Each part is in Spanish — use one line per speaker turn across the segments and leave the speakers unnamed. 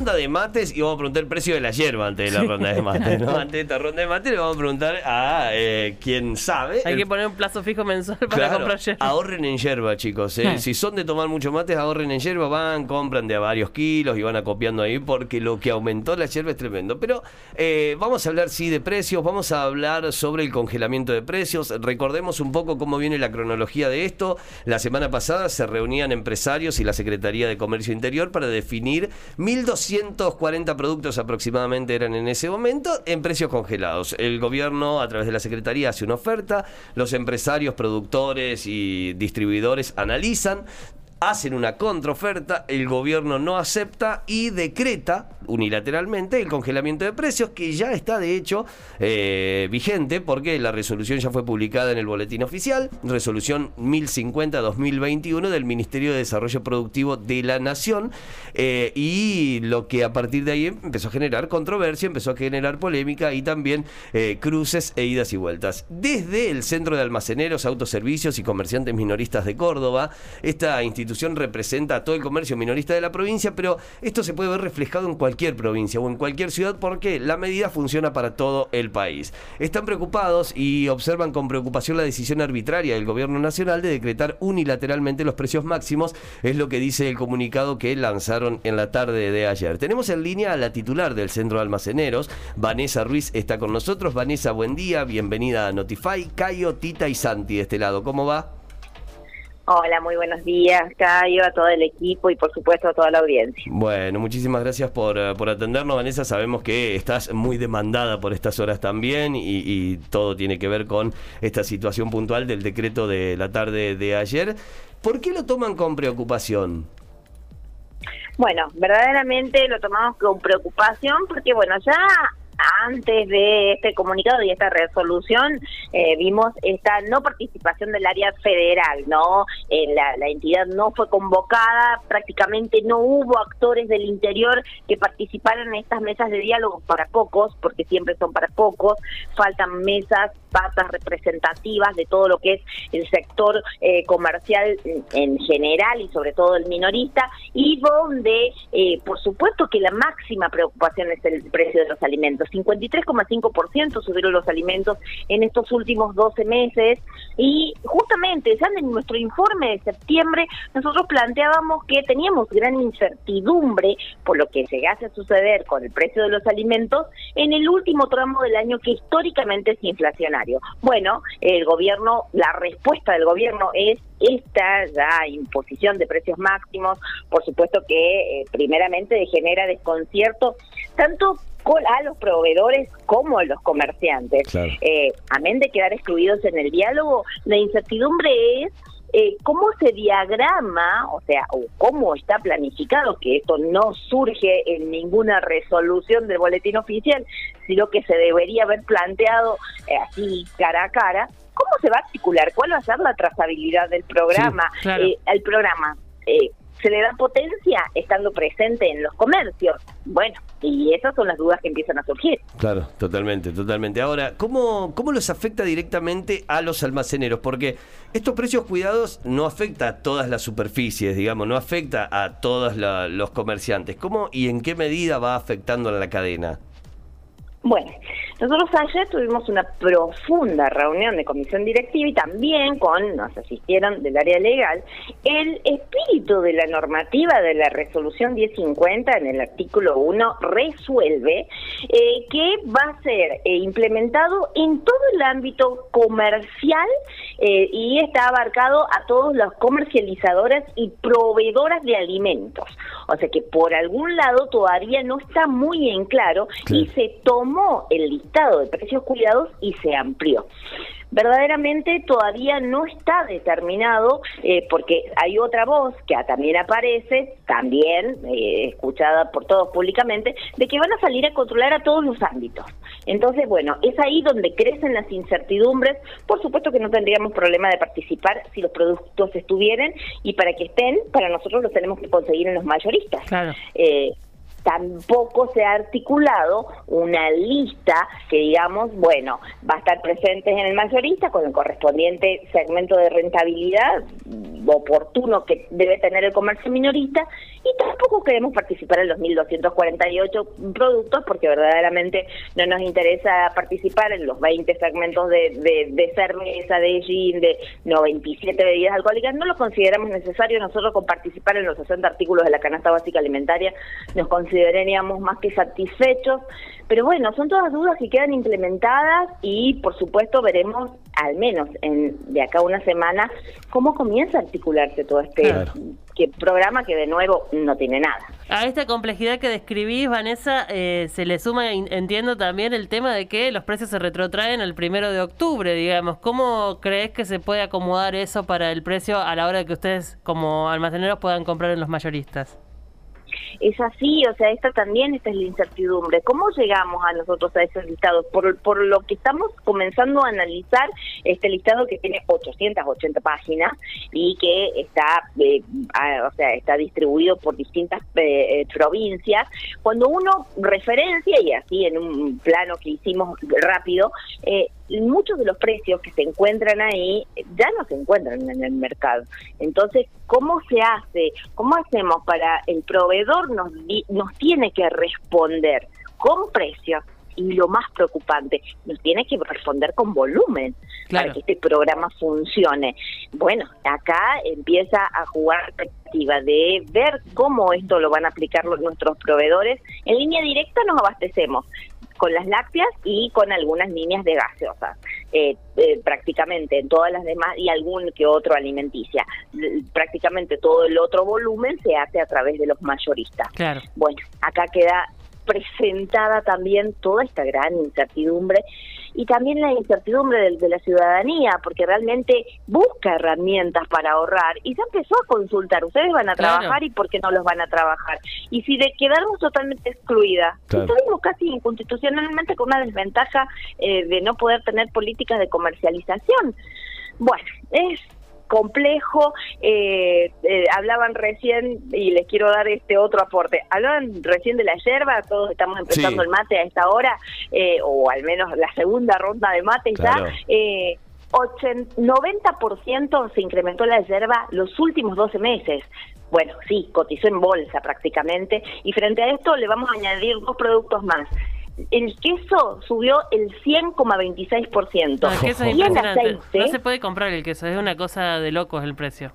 ronda de mates y vamos a preguntar el precio de la hierba antes de la ronda de mates, ¿no? Antes de esta ronda de mates le vamos a preguntar a eh, quien sabe.
Hay que poner un plazo fijo mensual para comprar yerba.
Ahorren en yerba, chicos. ¿eh? Si son de tomar mucho mates, ahorren en yerba, van, compran de a varios kilos y van acopiando ahí porque lo que aumentó la yerba es tremendo. Pero eh, vamos a hablar, sí, de precios, vamos a hablar sobre el congelamiento de precios. Recordemos un poco cómo viene la cronología de esto. La semana pasada se reunían empresarios y la Secretaría de Comercio Interior para definir 1.200 240 productos aproximadamente eran en ese momento en precios congelados. El gobierno a través de la Secretaría hace una oferta, los empresarios, productores y distribuidores analizan, hacen una contraoferta, el gobierno no acepta y decreta unilateralmente el congelamiento de precios que ya está de hecho eh, vigente porque la resolución ya fue publicada en el boletín oficial, resolución 1050-2021 del Ministerio de Desarrollo Productivo de la Nación eh, y lo que a partir de ahí empezó a generar controversia, empezó a generar polémica y también eh, cruces e idas y vueltas. Desde el Centro de Almaceneros, Autoservicios y Comerciantes Minoristas de Córdoba, esta institución representa a todo el comercio minorista de la provincia, pero esto se puede ver reflejado en cualquier provincia o en cualquier ciudad porque la medida funciona para todo el país. Están preocupados y observan con preocupación la decisión arbitraria del gobierno nacional de decretar unilateralmente los precios máximos, es lo que dice el comunicado que lanzaron en la tarde de ayer. Tenemos en línea a la titular del Centro de Almaceneros, Vanessa Ruiz está con nosotros. Vanessa, buen día, bienvenida a Notify. Cayo, Tita y Santi de este lado, ¿cómo va?
Hola, muy buenos días, Cayo, a todo el equipo y por supuesto a toda la audiencia.
Bueno, muchísimas gracias por, eh, por atendernos, Vanessa. Sabemos que estás muy demandada por estas horas también y, todo tiene que ver con esta situación puntual del decreto de la tarde de ayer. ¿Por qué lo toman con preocupación?
Bueno, verdaderamente lo tomamos con preocupación porque, bueno, ya antes de este comunicado y esta resolución eh, vimos esta no participación del área federal, ¿no? Eh, la, entidad no fue convocada, prácticamente no hubo actores del interior que participaran en estas mesas de diálogo para pocos, porque siempre son para pocos, faltan mesas, patas representativas de todo lo que es el sector eh, comercial en general y sobre todo el minorista, y donde, por supuesto que la máxima preocupación es el precio de los alimentos 53,5% subieron los alimentos en estos últimos 12 meses y justamente ya en nuestro informe de septiembre nosotros planteábamos que teníamos gran incertidumbre por lo que llegase a suceder con el precio de los alimentos en el último tramo del año que históricamente es inflacionario. Bueno, el gobierno, la respuesta del gobierno es esta ya imposición de precios máximos, por supuesto que eh, primeramente genera desconcierto tanto a los proveedores como a los comerciantes. Eh, amén de quedar excluidos en el diálogo, la incertidumbre es eh, cómo se diagrama, o sea, o cómo está planificado, que esto no surge en ninguna resolución del boletín oficial, sino que se debería haber planteado eh, así cara a cara, cómo se va a articular, cuál va a ser la trazabilidad del programa, el programa se le da potencia estando presente en los comercios. Bueno, y esas son las dudas que empiezan a surgir.
Claro, totalmente, totalmente. Ahora, ¿cómo, cómo los afecta directamente a los almaceneros? Porque estos precios cuidados no afecta a todas las superficies, digamos, no afecta a todos los comerciantes. ¿Cómo y en qué medida va afectando a la cadena?
Bueno, nosotros ayer tuvimos una profunda reunión de comisión directiva y también con, nos asistieron del área legal, el espíritu de la normativa de la resolución 1050 en el artículo 1 resuelve eh, que va a ser eh, implementado en todo el ámbito comercial eh, y está abarcado a todos las comercializadoras y proveedoras de alimentos. O sea que por algún lado todavía no está muy en claro y se tomó el listado de precios cuidados y se amplió verdaderamente todavía no está determinado eh, porque hay otra voz que también aparece, también eh, escuchada por todos públicamente, de que van a salir a controlar a todos los ámbitos. Entonces, bueno, es ahí donde crecen las incertidumbres. Por supuesto que no tendríamos problema de participar si los productos estuvieran y para que estén, para nosotros los tenemos que conseguir en los mayoristas.
Claro.
Eh, tampoco se ha articulado una lista que digamos, bueno, va a estar presente en el mayorista con el correspondiente segmento de rentabilidad oportuno que debe tener el comercio minorista y tampoco queremos participar en los 1.248 productos porque verdaderamente no nos interesa participar en los 20 segmentos de, de, de cerveza, de gin, de 97 bebidas alcohólicas. No lo consideramos necesario nosotros con participar en los 60 artículos de la canasta básica alimentaria nos consideraríamos más que satisfechos. Pero bueno, son todas dudas que quedan implementadas y por supuesto veremos al menos en, de acá a una semana cómo comienza a articularse todo este que programa que de nuevo no tiene nada.
A esta complejidad que describís, Vanessa, eh, se le suma, entiendo también, el tema de que los precios se retrotraen el primero de octubre, digamos. ¿Cómo crees que se puede acomodar eso para el precio a la hora de que ustedes como almaceneros puedan comprar en los mayoristas?
Es así, o sea, esta también esta es la incertidumbre. ¿Cómo llegamos a nosotros a esos listados? Por, por lo que estamos comenzando a analizar este listado que tiene 880 páginas y que está, eh, o sea, está distribuido por distintas eh, eh, provincias. Cuando uno referencia, y así en un plano que hicimos rápido, eh, muchos de los precios que se encuentran ahí ya no se encuentran en el mercado. Entonces, ¿cómo se hace? ¿Cómo hacemos para el proveedor nos, nos tiene que responder con precios? Y lo más preocupante, nos tiene que responder con volumen para que este programa funcione. Bueno, acá empieza a jugar de ver cómo esto lo van a aplicar nuestros proveedores. En línea directa nos abastecemos, con las lácteas y con algunas líneas de gaseosas. Eh, eh, prácticamente en todas las demás y algún que otro alimenticia. Prácticamente todo el otro volumen se hace a través de los mayoristas.
Claro.
Bueno, acá queda presentada también toda esta gran incertidumbre y también la incertidumbre de, la ciudadanía, porque realmente busca herramientas para ahorrar y ya empezó a consultar, ustedes van a trabajar y por qué no los van a trabajar. Y si de quedarnos totalmente excluidas, estamos casi inconstitucionalmente con una desventaja eh, de no poder tener políticas de comercialización. Bueno, es complejo. Eh, eh, hablaban recién, y les quiero dar este otro aporte, hablaban recién de la yerba, todos estamos empezando el mate a esta hora, eh, o al menos la segunda ronda de mate ya. 90% se incrementó la yerba los últimos 12 meses. Bueno, sí, cotizó en bolsa prácticamente. Y frente a esto le vamos a añadir dos productos más el queso subió el 100,26%. No, el queso
es impresionante. no se puede comprar el queso, es una cosa de locos el precio.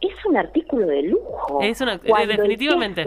Es un artículo de lujo.
Es una, eh, definitivamente.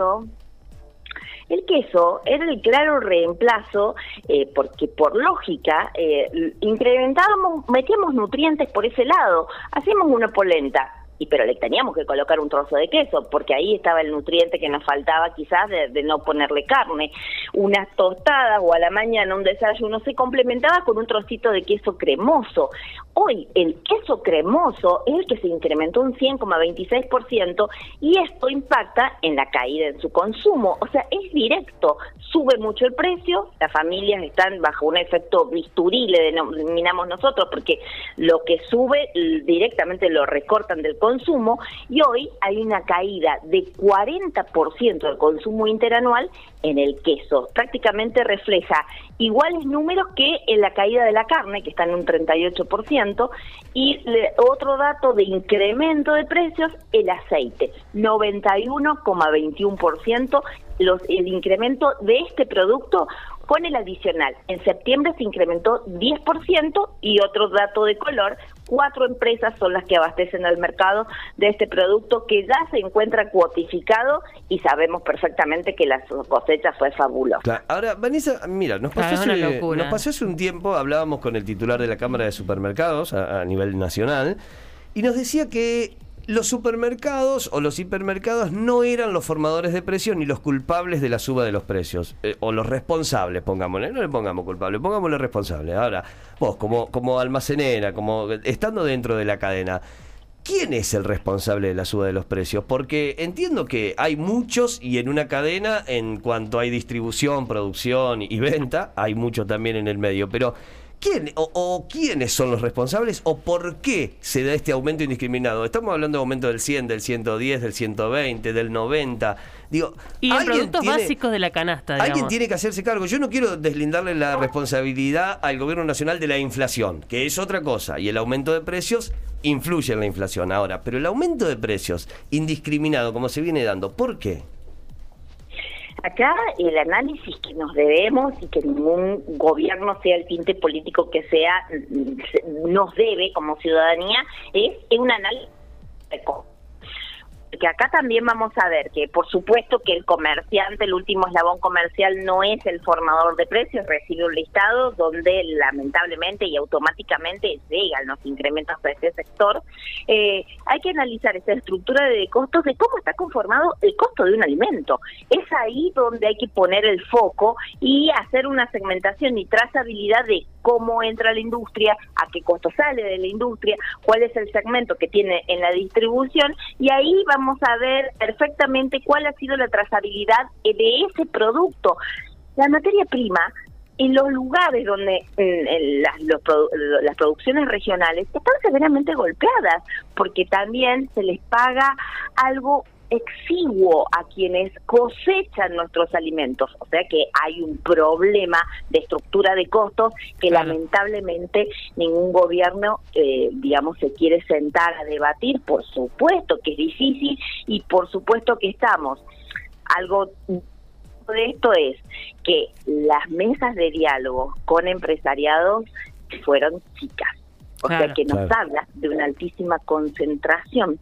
El queso, era el claro reemplazo, eh, porque por lógica eh, incrementábamos, metíamos nutrientes por ese lado, hacíamos una polenta, y pero le teníamos que colocar un trozo de queso, porque ahí estaba el nutriente que nos faltaba quizás de, no ponerle carne. Unas tostadas o a la mañana un desayuno se complementaba con un trocito de queso cremoso. Hoy el queso cremoso es el que se incrementó un 100,26% y esto impacta en la caída en su consumo. O sea, es directo, sube mucho el precio, las familias están bajo un efecto bisturí, le denominamos nosotros, porque lo que sube directamente lo recortan del consumo consumo y hoy hay una caída de 40% del consumo interanual en el queso. Prácticamente refleja iguales números que en la caída de la carne, que está en un 38%, y otro dato de incremento de precios, el aceite, 91,21%, los, el incremento de este producto con el adicional. En septiembre se incrementó 10% y otro dato de color, cuatro empresas son las que abastecen al mercado de este producto que ya se encuentra cuotificado y sabemos perfectamente que la cosecha fue fabulosa.
Ahora, Vanessa, mira, nos pasó, hace, nos pasó, hace, un tiempo, hablábamos con el titular de la Cámara de Supermercados a nivel nacional y nos decía que los supermercados o los hipermercados no eran los formadores de precios ni los culpables de la suba de los precios. Eh, o los responsables, pongámosle. No le pongamos culpable, pongámosle responsable. Ahora, vos, como, como almacenera, como estando dentro de la cadena, ¿quién es el responsable de la suba de los precios? Porque entiendo que hay muchos y en una cadena, en cuanto hay distribución, producción y venta, hay mucho también en el medio. Pero ¿Quién o, quiénes son los responsables o por qué se da este aumento indiscriminado? Estamos hablando de aumento del 100, del 110, del 120, del 90. Digo,
y en productos básicos de la canasta.
Alguien tiene que hacerse cargo. Yo no quiero deslindarle la responsabilidad al gobierno nacional de la inflación, que es otra cosa, y el aumento de precios influye en la inflación ahora. Pero el aumento de precios indiscriminado, como se viene dando, ¿por qué?
Acá el análisis que nos debemos y que ningún gobierno, sea el tinte político que sea, nos debe como ciudadanía es, un análisis que acá también vamos a ver que por supuesto que el comerciante, el último eslabón comercial no es el formador de precios, recibe un listado donde lamentablemente y automáticamente llegan los incrementos de ese sector. Eh, hay que analizar esa estructura de costos de cómo está conformado el costo de un alimento. Es ahí donde hay que poner el foco y hacer una segmentación y trazabilidad de cómo entra la industria, a qué costo sale de la industria, cuál es el segmento que tiene en la distribución y ahí vamos a ver perfectamente cuál ha sido la trazabilidad de ese producto. La materia prima en los lugares donde mm, las, las producciones regionales están severamente golpeadas porque también se les paga algo exiguo a quienes cosechan nuestros alimentos. O sea que hay un problema de estructura de costos que lamentablemente ningún gobierno, eh, digamos, se quiere sentar a debatir. Por supuesto que es difícil y por supuesto que estamos. Algo de esto es que las mesas de diálogo con empresariados fueron chicas. O sea que nos habla de una altísima concentración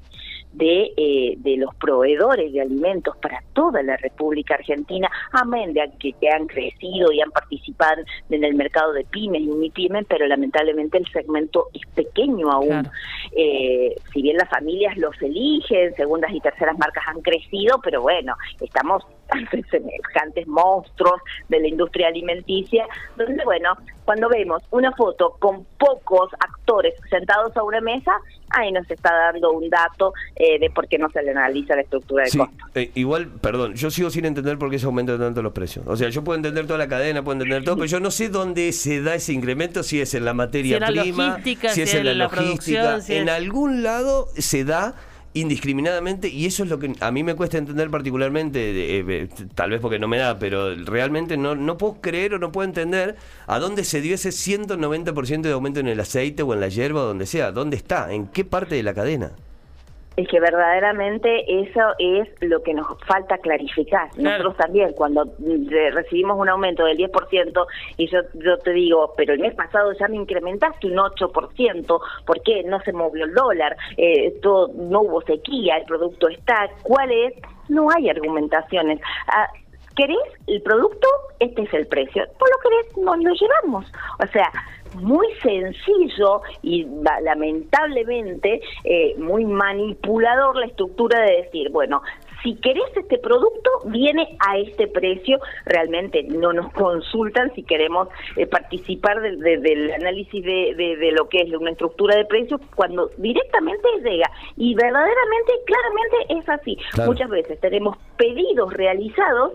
de, eh, de los proveedores de alimentos para toda la República Argentina, amén de que, que han crecido y han participado en el mercado de pymes y unipymes, pero lamentablemente el segmento es pequeño aún. Eh, si bien las familias los eligen, segundas y terceras marcas han crecido, pero bueno, estamos semejantes monstruos de la industria alimenticia, donde bueno, cuando vemos una foto con pocos actores sentados a una mesa, ahí nos está dando un dato eh, de por qué no se le analiza la estructura de costo.
Eh, igual, perdón, yo sigo sin entender por qué se aumentan tanto los precios. O sea, yo puedo entender toda la cadena, puedo entender todo, pero yo no sé dónde se da ese incremento, si es en la materia prima, si es en la, logística, en algún lado se da indiscriminadamente y eso es lo que a mí me cuesta entender particularmente, eh, tal vez porque no me da, pero realmente no, no puedo creer o no puedo entender a dónde se dio ese 190% de aumento en el aceite o en la hierba o donde sea, dónde está, en qué parte de la cadena
es que verdaderamente eso es lo que nos falta clarificar. Nosotros también, cuando recibimos un aumento del 10%, y yo, yo te digo, pero el mes pasado ya me incrementaste un 8%, ¿por qué? No se movió el dólar, eh, todo, no hubo sequía, el producto está. ¿Cuál es? No hay argumentaciones. Ah, ¿Querés el producto? Este es el precio. ¿Por lo querés? Nos lo llevamos. O sea, muy sencillo y lamentablemente eh, muy manipulador la estructura de decir, bueno, si querés este producto, viene a este precio. Realmente no nos consultan si queremos eh, participar del análisis de, lo que es una estructura de precios cuando directamente llega. Y verdaderamente, claramente es así. Muchas veces tenemos pedidos realizados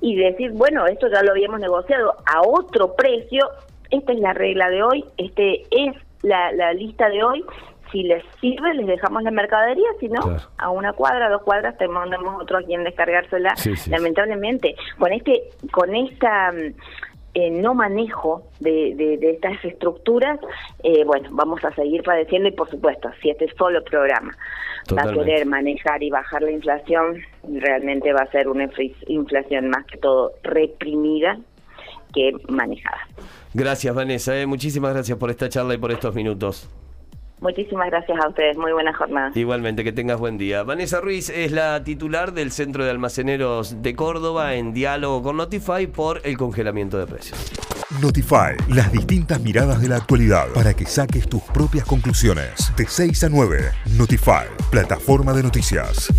y decir, bueno, esto ya lo habíamos negociado a otro precio esta es la regla de hoy, este es la, la lista de hoy. Si les sirve, les dejamos la mercadería, si no, a una cuadra, dos cuadras, te mandamos otro a quien descargársela. Lamentablemente, con este, con esta mm, eh, no manejo de, de, estas estructuras, eh, bueno, vamos a seguir padeciendo y por supuesto, si este solo programa va a querer manejar y bajar la inflación, realmente va a ser una inflación más que todo reprimida que manejada.
Gracias, Vanessa. Eh. Muchísimas gracias por esta charla y por estos minutos.
Muchísimas gracias a ustedes, muy buena jornada.
Igualmente, que tengas buen día. Vanessa Ruiz es la titular del Centro de Almaceneros de Córdoba en diálogo con Notify por el congelamiento de precios.
Notify, las distintas miradas de la actualidad para que saques tus propias conclusiones. De 6 a 9, Notify, plataforma de noticias.